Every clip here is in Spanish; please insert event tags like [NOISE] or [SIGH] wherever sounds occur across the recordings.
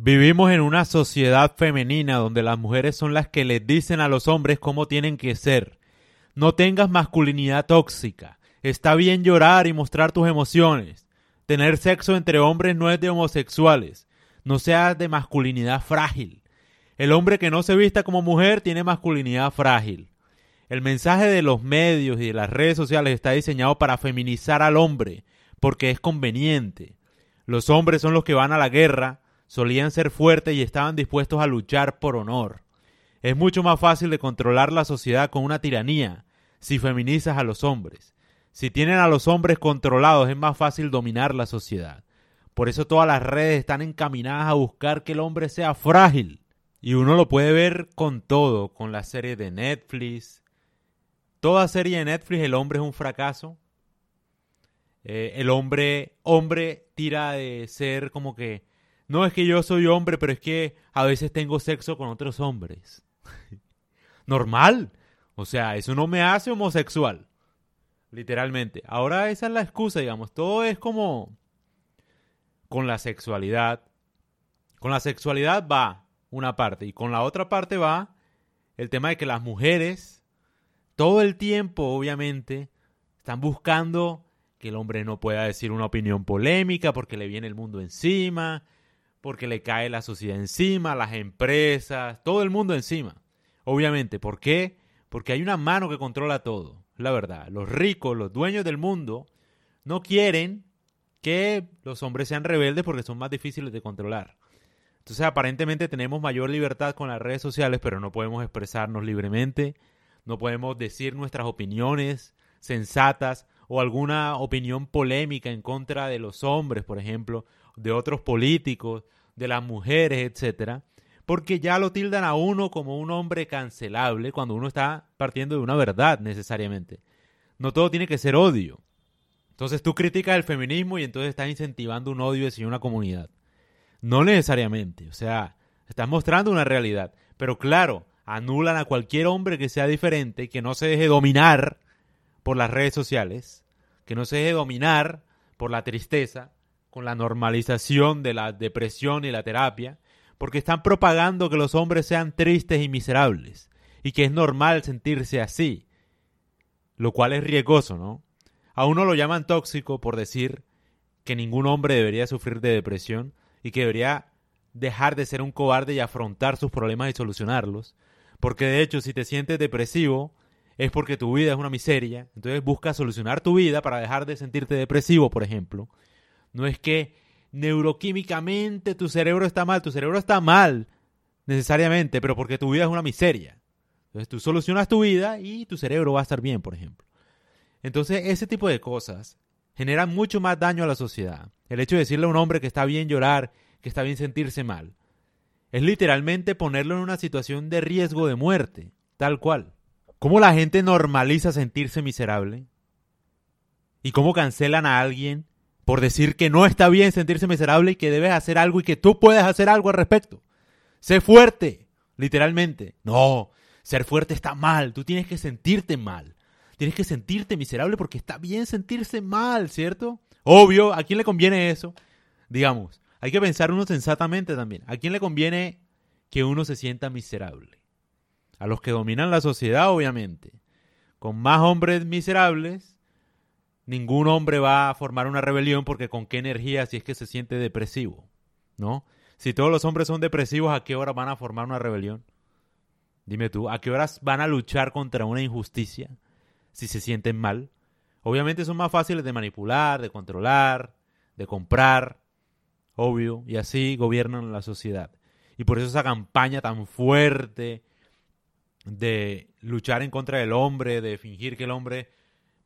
Vivimos en una sociedad femenina donde las mujeres son las que les dicen a los hombres cómo tienen que ser. No tengas masculinidad tóxica. Está bien llorar y mostrar tus emociones. Tener sexo entre hombres no es de homosexuales. No seas de masculinidad frágil. El hombre que no se vista como mujer tiene masculinidad frágil. El mensaje de los medios y de las redes sociales está diseñado para feminizar al hombre, porque es conveniente. Los hombres son los que van a la guerra, solían ser fuertes y estaban dispuestos a luchar por honor. Es mucho más fácil de controlar la sociedad con una tiranía si feminizas a los hombres. Si tienen a los hombres controlados es más fácil dominar la sociedad. Por eso todas las redes están encaminadas a buscar que el hombre sea frágil. Y uno lo puede ver con todo, con la serie de Netflix. Toda serie de Netflix el hombre es un fracaso. Eh, el hombre, hombre tira de ser como que no es que yo soy hombre, pero es que a veces tengo sexo con otros hombres. [LAUGHS] Normal. O sea, eso no me hace homosexual. Literalmente. Ahora esa es la excusa, digamos. Todo es como con la sexualidad. Con la sexualidad va una parte y con la otra parte va el tema de que las mujeres todo el tiempo, obviamente, están buscando que el hombre no pueda decir una opinión polémica porque le viene el mundo encima, porque le cae la sociedad encima, las empresas, todo el mundo encima. Obviamente, ¿por qué? Porque hay una mano que controla todo, la verdad. Los ricos, los dueños del mundo, no quieren que los hombres sean rebeldes porque son más difíciles de controlar. Entonces, aparentemente tenemos mayor libertad con las redes sociales, pero no podemos expresarnos libremente, no podemos decir nuestras opiniones sensatas o alguna opinión polémica en contra de los hombres, por ejemplo, de otros políticos, de las mujeres, etcétera, porque ya lo tildan a uno como un hombre cancelable cuando uno está partiendo de una verdad necesariamente. No todo tiene que ser odio. Entonces tú criticas el feminismo y entonces estás incentivando un odio hacia una comunidad. No necesariamente, o sea, estás mostrando una realidad. Pero claro, anulan a cualquier hombre que sea diferente, que no se deje dominar por las redes sociales, que no se deje dominar por la tristeza, con la normalización de la depresión y la terapia, porque están propagando que los hombres sean tristes y miserables, y que es normal sentirse así, lo cual es riesgoso, ¿no? A uno lo llaman tóxico por decir que ningún hombre debería sufrir de depresión y que debería dejar de ser un cobarde y afrontar sus problemas y solucionarlos, porque de hecho si te sientes depresivo es porque tu vida es una miseria, entonces busca solucionar tu vida para dejar de sentirte depresivo, por ejemplo, no es que neuroquímicamente tu cerebro está mal, tu cerebro está mal necesariamente, pero porque tu vida es una miseria. Entonces tú solucionas tu vida y tu cerebro va a estar bien, por ejemplo. Entonces ese tipo de cosas generan mucho más daño a la sociedad. El hecho de decirle a un hombre que está bien llorar, que está bien sentirse mal, es literalmente ponerlo en una situación de riesgo de muerte, tal cual. ¿Cómo la gente normaliza sentirse miserable? ¿Y cómo cancelan a alguien por decir que no está bien sentirse miserable y que debes hacer algo y que tú puedes hacer algo al respecto. Sé fuerte, literalmente. No, ser fuerte está mal, tú tienes que sentirte mal. Tienes que sentirte miserable porque está bien sentirse mal, ¿cierto? Obvio, ¿a quién le conviene eso? Digamos, hay que pensar uno sensatamente también. ¿A quién le conviene que uno se sienta miserable? A los que dominan la sociedad, obviamente. Con más hombres miserables, ningún hombre va a formar una rebelión porque con qué energía si es que se siente depresivo, ¿no? Si todos los hombres son depresivos, ¿a qué hora van a formar una rebelión? Dime tú, ¿a qué horas van a luchar contra una injusticia si se sienten mal? Obviamente son más fáciles de manipular, de controlar, de comprar, obvio, y así gobiernan la sociedad. Y por eso esa campaña tan fuerte de luchar en contra del hombre, de fingir que el hombre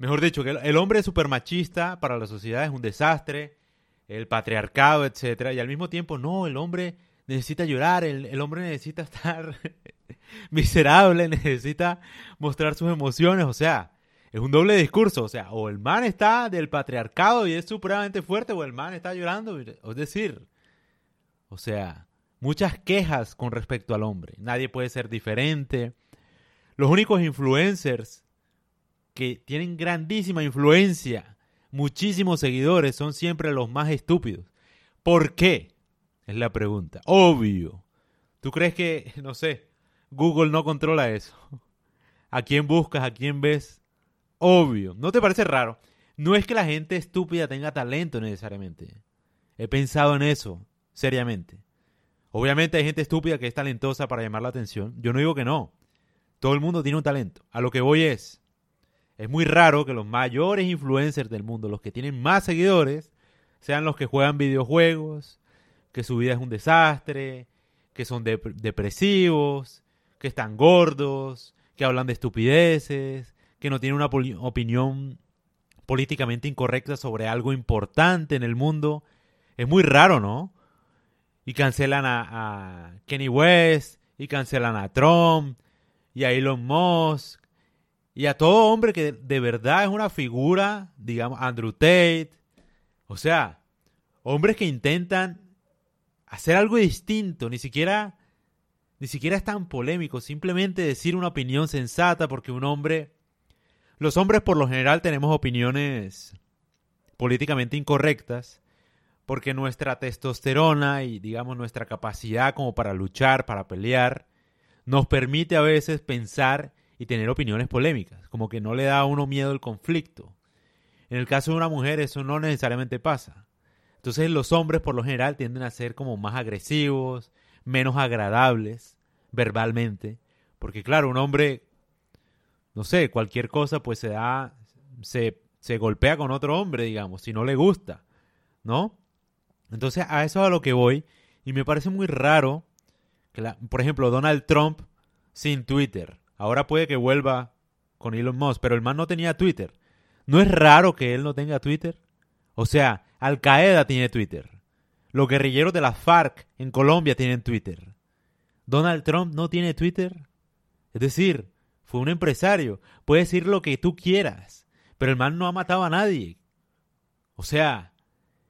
Mejor dicho, que el hombre es súper machista para la sociedad, es un desastre, el patriarcado, etcétera, y al mismo tiempo, no, el hombre necesita llorar, el, el hombre necesita estar [LAUGHS] miserable, necesita mostrar sus emociones, o sea, es un doble discurso, o sea, o el man está del patriarcado y es supremamente fuerte, o el man está llorando, es decir, o sea, muchas quejas con respecto al hombre, nadie puede ser diferente, los únicos influencers que tienen grandísima influencia, muchísimos seguidores, son siempre los más estúpidos. ¿Por qué? Es la pregunta. Obvio. ¿Tú crees que, [LAUGHS] no sé, Google no controla eso? ¿A quién buscas? ¿A quién ves? Obvio. ¿No te parece raro? No es que la gente estúpida tenga talento necesariamente. He pensado en eso, seriamente. Obviamente hay gente estúpida que es talentosa para llamar la atención. Yo no digo que no. Todo el mundo tiene un talento. A lo que voy es, es muy raro que los mayores influencers del mundo, los que tienen más seguidores, sean los que juegan videojuegos, que su vida es un desastre, que son depresivos, que están gordos, que hablan de estupideces, que no tienen una opinión políticamente incorrecta sobre algo importante en el mundo. Es muy raro, ¿no? Y cancelan a, Kenny West, y cancelan a Trump, y a Elon Musk, y a todo hombre que de verdad es una figura, digamos, Andrew Tate. O sea, hombres que intentan hacer algo distinto, ni siquiera ni siquiera es tan polémico, simplemente decir una opinión sensata porque un hombre los hombres por lo general tenemos opiniones políticamente incorrectas porque nuestra testosterona y digamos nuestra capacidad como para luchar, para pelear, nos permite a veces pensar y tener opiniones polémicas, como que no le da a uno miedo el conflicto. En el caso de una mujer eso no necesariamente pasa. Entonces los hombres por lo general tienden a ser como más agresivos, menos agradables verbalmente, porque claro, un hombre, no sé, cualquier cosa pues se da, se, se golpea con otro hombre, digamos, si no le gusta, ¿no? Entonces a eso es a lo que voy y me parece muy raro por ejemplo, Donald Trump sin Twitter, ahora puede que vuelva con Elon Musk, pero el man no tenía Twitter. ¿No es raro que él no tenga Twitter? O sea, Al Qaeda tiene Twitter. Los guerrilleros de la FARC en Colombia tienen Twitter. Donald Trump no tiene Twitter. Es decir, fue un empresario. Puede decir lo que tú quieras, pero el man no ha matado a nadie. O sea,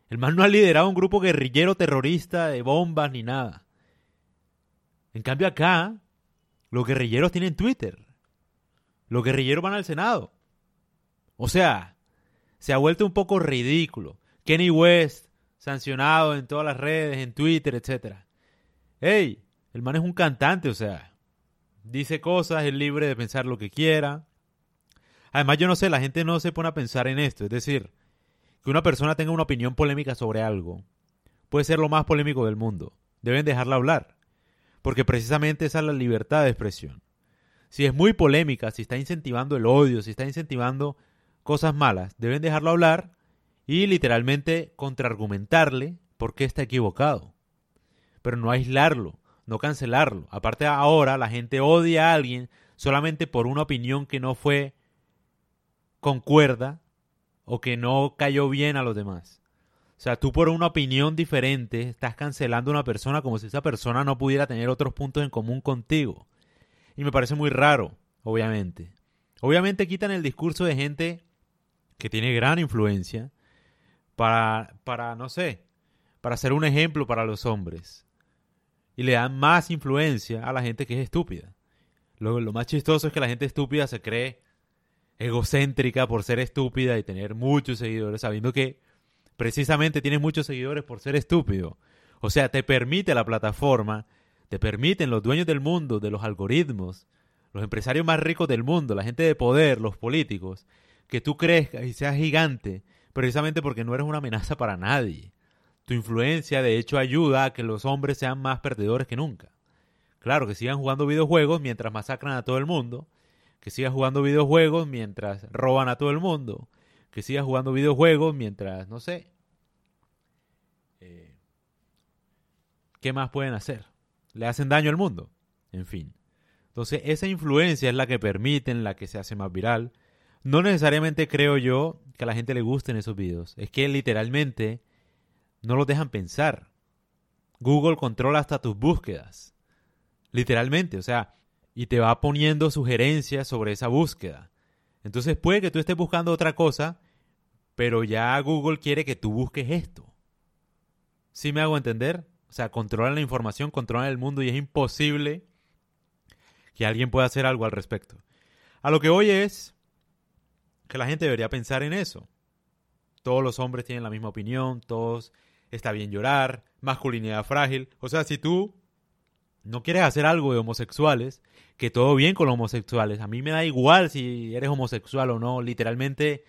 el man no ha liderado un grupo guerrillero terrorista de bombas ni nada. En cambio acá, los guerrilleros tienen Twitter. Los guerrilleros van al Senado. O sea, se ha vuelto un poco ridículo. Kenny West, sancionado en todas las redes, en Twitter, etc. ¡Ey! El man es un cantante, o sea, dice cosas, es libre de pensar lo que quiera. Además, yo no sé, la gente no se pone a pensar en esto. Es decir, que una persona tenga una opinión polémica sobre algo puede ser lo más polémico del mundo. Deben dejarla hablar. Porque precisamente esa es la libertad de expresión. Si es muy polémica, si está incentivando el odio, si está incentivando cosas malas, deben dejarlo hablar y literalmente contraargumentarle por qué está equivocado. Pero no aislarlo, no cancelarlo. Aparte ahora la gente odia a alguien solamente por una opinión que no fue concuerda o que no cayó bien a los demás. O sea, tú por una opinión diferente estás cancelando a una persona como si esa persona no pudiera tener otros puntos en común contigo. Y me parece muy raro, obviamente. Obviamente quitan el discurso de gente que tiene gran influencia para, para, no sé, para ser un ejemplo para los hombres. Y le dan más influencia a la gente que es estúpida. Lo, lo más chistoso es que la gente estúpida se cree egocéntrica por ser estúpida y tener muchos seguidores, sabiendo que precisamente tiene muchos seguidores por ser estúpido. O sea, te permite la plataforma, te permiten los dueños del mundo, de los algoritmos, los empresarios más ricos del mundo, la gente de poder, los políticos, que tú crezcas y seas gigante, precisamente porque no eres una amenaza para nadie. Tu influencia, de hecho, ayuda a que los hombres sean más perdedores que nunca. Claro, que sigan jugando videojuegos mientras masacran a todo el mundo, que sigan jugando videojuegos mientras roban a todo el mundo, que sigan jugando videojuegos mientras, no sé, eh, ¿qué más pueden hacer? Le hacen daño al mundo. En fin. Entonces, esa influencia es la que permite, en la que se hace más viral. No necesariamente creo yo que a la gente le gusten esos videos. Es que literalmente no los dejan pensar. Google controla hasta tus búsquedas. Literalmente, o sea, y te va poniendo sugerencias sobre esa búsqueda. Entonces puede que tú estés buscando otra cosa, pero ya Google quiere que tú busques esto. ¿Sí me hago entender? O sea, controlan la información, controlan el mundo y es imposible que alguien pueda hacer algo al respecto. A lo que hoy es que la gente debería pensar en eso. Todos los hombres tienen la misma opinión, todos está bien llorar, masculinidad frágil. O sea, si tú no quieres hacer algo de homosexuales, que todo bien con los homosexuales. A mí me da igual si eres homosexual o no. Literalmente,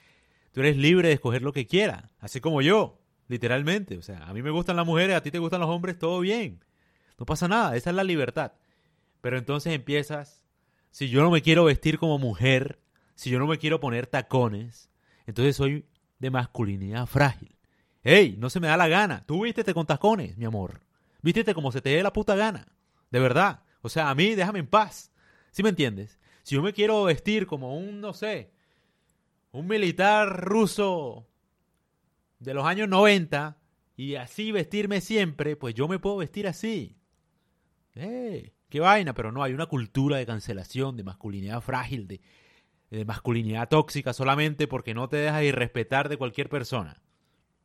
tú eres libre de escoger lo que quieras. Así como yo, literalmente. O sea, a mí me gustan las mujeres, a ti te gustan los hombres, todo bien. No pasa nada, esa es la libertad. Pero entonces empiezas, si yo no me quiero vestir como mujer, si yo no me quiero poner tacones, entonces soy de masculinidad frágil. ¡Ey! No se me da la gana. Tú vístete con tacones, mi amor. Vístete como se te dé la puta gana. De verdad. O sea, a mí déjame en paz. ¿Sí me entiendes? Si yo me quiero vestir como un, no sé, un militar ruso de los años 90 y así vestirme siempre, pues yo me puedo vestir así. ¡Eh! ¡Qué vaina! Pero no, hay una cultura de cancelación, de masculinidad frágil, de, de masculinidad tóxica solamente porque no te dejas irrespetar de cualquier persona.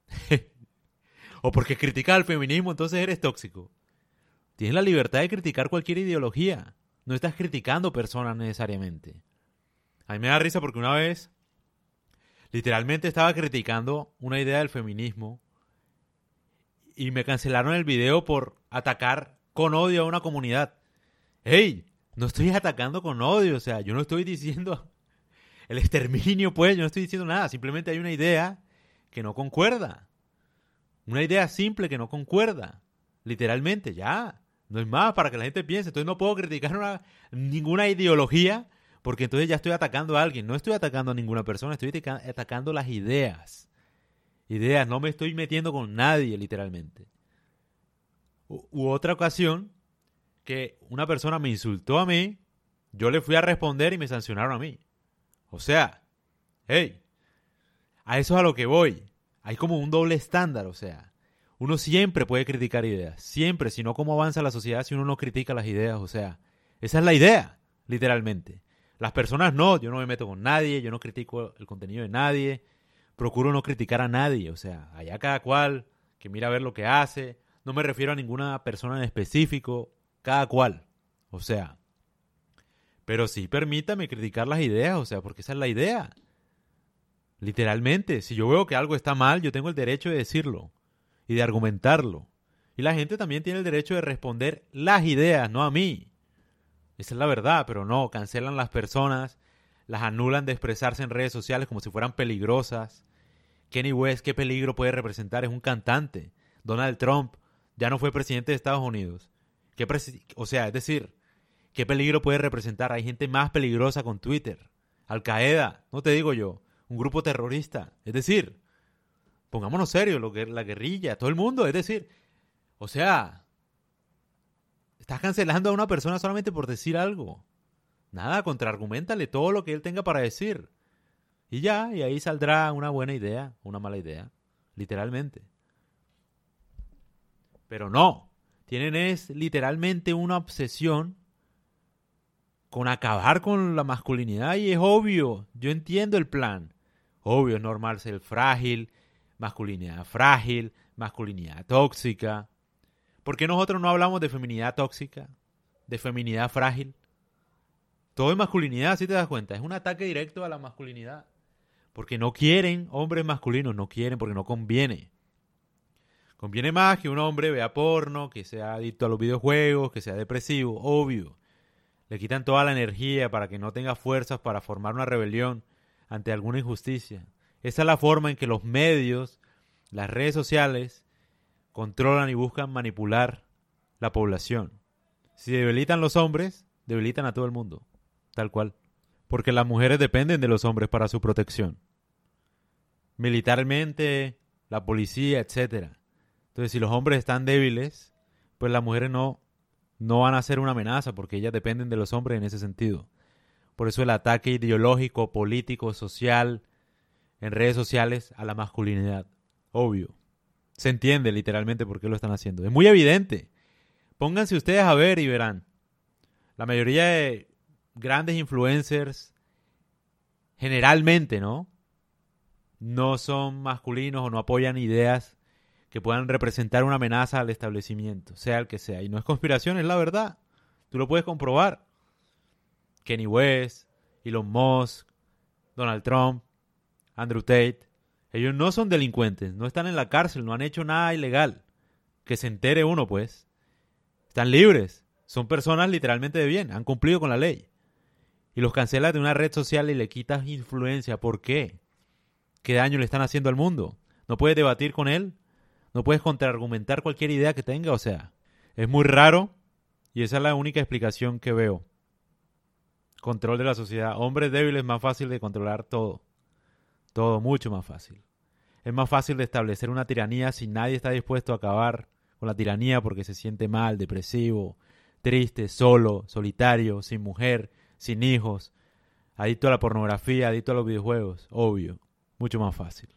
[LAUGHS] o porque criticas al feminismo, entonces eres tóxico. Tienes la libertad de criticar cualquier ideología. No estás criticando personas necesariamente. A mí me da risa porque una vez literalmente estaba criticando una idea del feminismo y me cancelaron el video por atacar con odio a una comunidad. ¡Hey! No estoy atacando con odio, o sea, yo no estoy diciendo [LAUGHS] el exterminio, pues, yo no estoy diciendo nada, simplemente hay una idea que no concuerda. Una idea simple que no concuerda. Literalmente, ya. No es más para que la gente piense. Entonces no puedo criticar ninguna ideología porque entonces ya estoy atacando a alguien. No estoy atacando a ninguna persona, estoy atacando las ideas. Ideas, no me estoy metiendo con nadie, literalmente. U, otra ocasión que una persona me insultó a mí, yo le fui a responder y me sancionaron a mí. O sea, hey, a eso es a lo que voy. Hay como un doble estándar, o sea, uno siempre puede criticar ideas, siempre, si no, ¿cómo avanza la sociedad si uno no critica las ideas? O sea, esa es la idea, literalmente. Las personas no, yo no me meto con nadie, yo no critico el contenido de nadie, procuro no criticar a nadie, o sea, allá cada cual que mira a ver lo que hace, no me refiero a ninguna persona en específico, cada cual, o sea, pero sí permítame criticar las ideas, o sea, porque esa es la idea. Literalmente, si yo veo que algo está mal, yo tengo el derecho de decirlo y de argumentarlo. Y la gente también tiene el derecho de responder las ideas, no a mí. Esa es la verdad, pero no, cancelan las personas, las anulan de expresarse en redes sociales como si fueran peligrosas. Kenny West, ¿qué peligro puede representar? Es un cantante. Donald Trump ya no fue presidente de Estados Unidos. ¿Qué o sea, es decir, ¿qué peligro puede representar? Hay gente más peligrosa con Twitter. Al Qaeda, no te digo yo un grupo terrorista. Es decir, pongámonos serios, lo que la guerrilla, todo el mundo, es decir, o sea, estás cancelando a una persona solamente por decir algo. Nada, contraargumentale todo lo que él tenga para decir. Y ya, y ahí saldrá una buena idea, una mala idea, literalmente. Pero no, tienen es literalmente una obsesión con acabar con la masculinidad y es obvio, yo entiendo el plan. Obvio, es normal ser frágil, masculinidad frágil, masculinidad tóxica. ¿Por qué nosotros no hablamos de feminidad tóxica? De feminidad frágil. Todo es masculinidad, si te das cuenta. Es un ataque directo a la masculinidad. Porque no quieren hombres masculinos, no quieren porque no conviene. Conviene más que un hombre vea porno, que sea adicto a los videojuegos, que sea depresivo, obvio. Le quitan toda la energía para que no tenga fuerzas para formar una rebelión ante alguna injusticia. Esa es la forma en que los medios, las redes sociales, controlan y buscan manipular la población. Si debilitan los hombres, debilitan a todo el mundo, tal cual. Porque las mujeres dependen de los hombres para su protección. Militarmente, la policía, etc. Entonces, si los hombres están débiles, pues las mujeres no, no van a ser una amenaza porque ellas dependen de los hombres en ese sentido. Por eso el ataque ideológico, político, social, en redes sociales a la masculinidad. Obvio. Se entiende literalmente por qué lo están haciendo. Es muy evidente. Pónganse ustedes a ver y verán. La mayoría de grandes influencers, generalmente, ¿no? No son masculinos o no apoyan ideas que puedan representar una amenaza al establecimiento, sea el que sea. Y no es conspiración, es la verdad. Tú lo puedes comprobar. Kenny West, Elon Musk, Donald Trump, Andrew Tate, Ellos no son delincuentes, no están en la cárcel, no han hecho nada ilegal. Que se entere uno, pues. Están libres. Son personas literalmente de bien, han cumplido con la ley. Y los cancelas de una red social y le quitas influencia. ¿Por qué? ¿Qué daño le están haciendo al mundo? ¿No puedes debatir con él? ¿No puedes contraargumentar cualquier idea que tenga? O sea, es muy raro y esa es la única explicación que veo. Control de la sociedad. Hombres débiles es más fácil de controlar todo. Todo mucho más fácil. Es más fácil de establecer una tiranía si nadie está dispuesto a acabar con la tiranía porque se siente mal, depresivo, triste, solo, solitario, sin mujer, sin hijos, adicto a la pornografía, adicto a los videojuegos. Obvio. Mucho más fácil.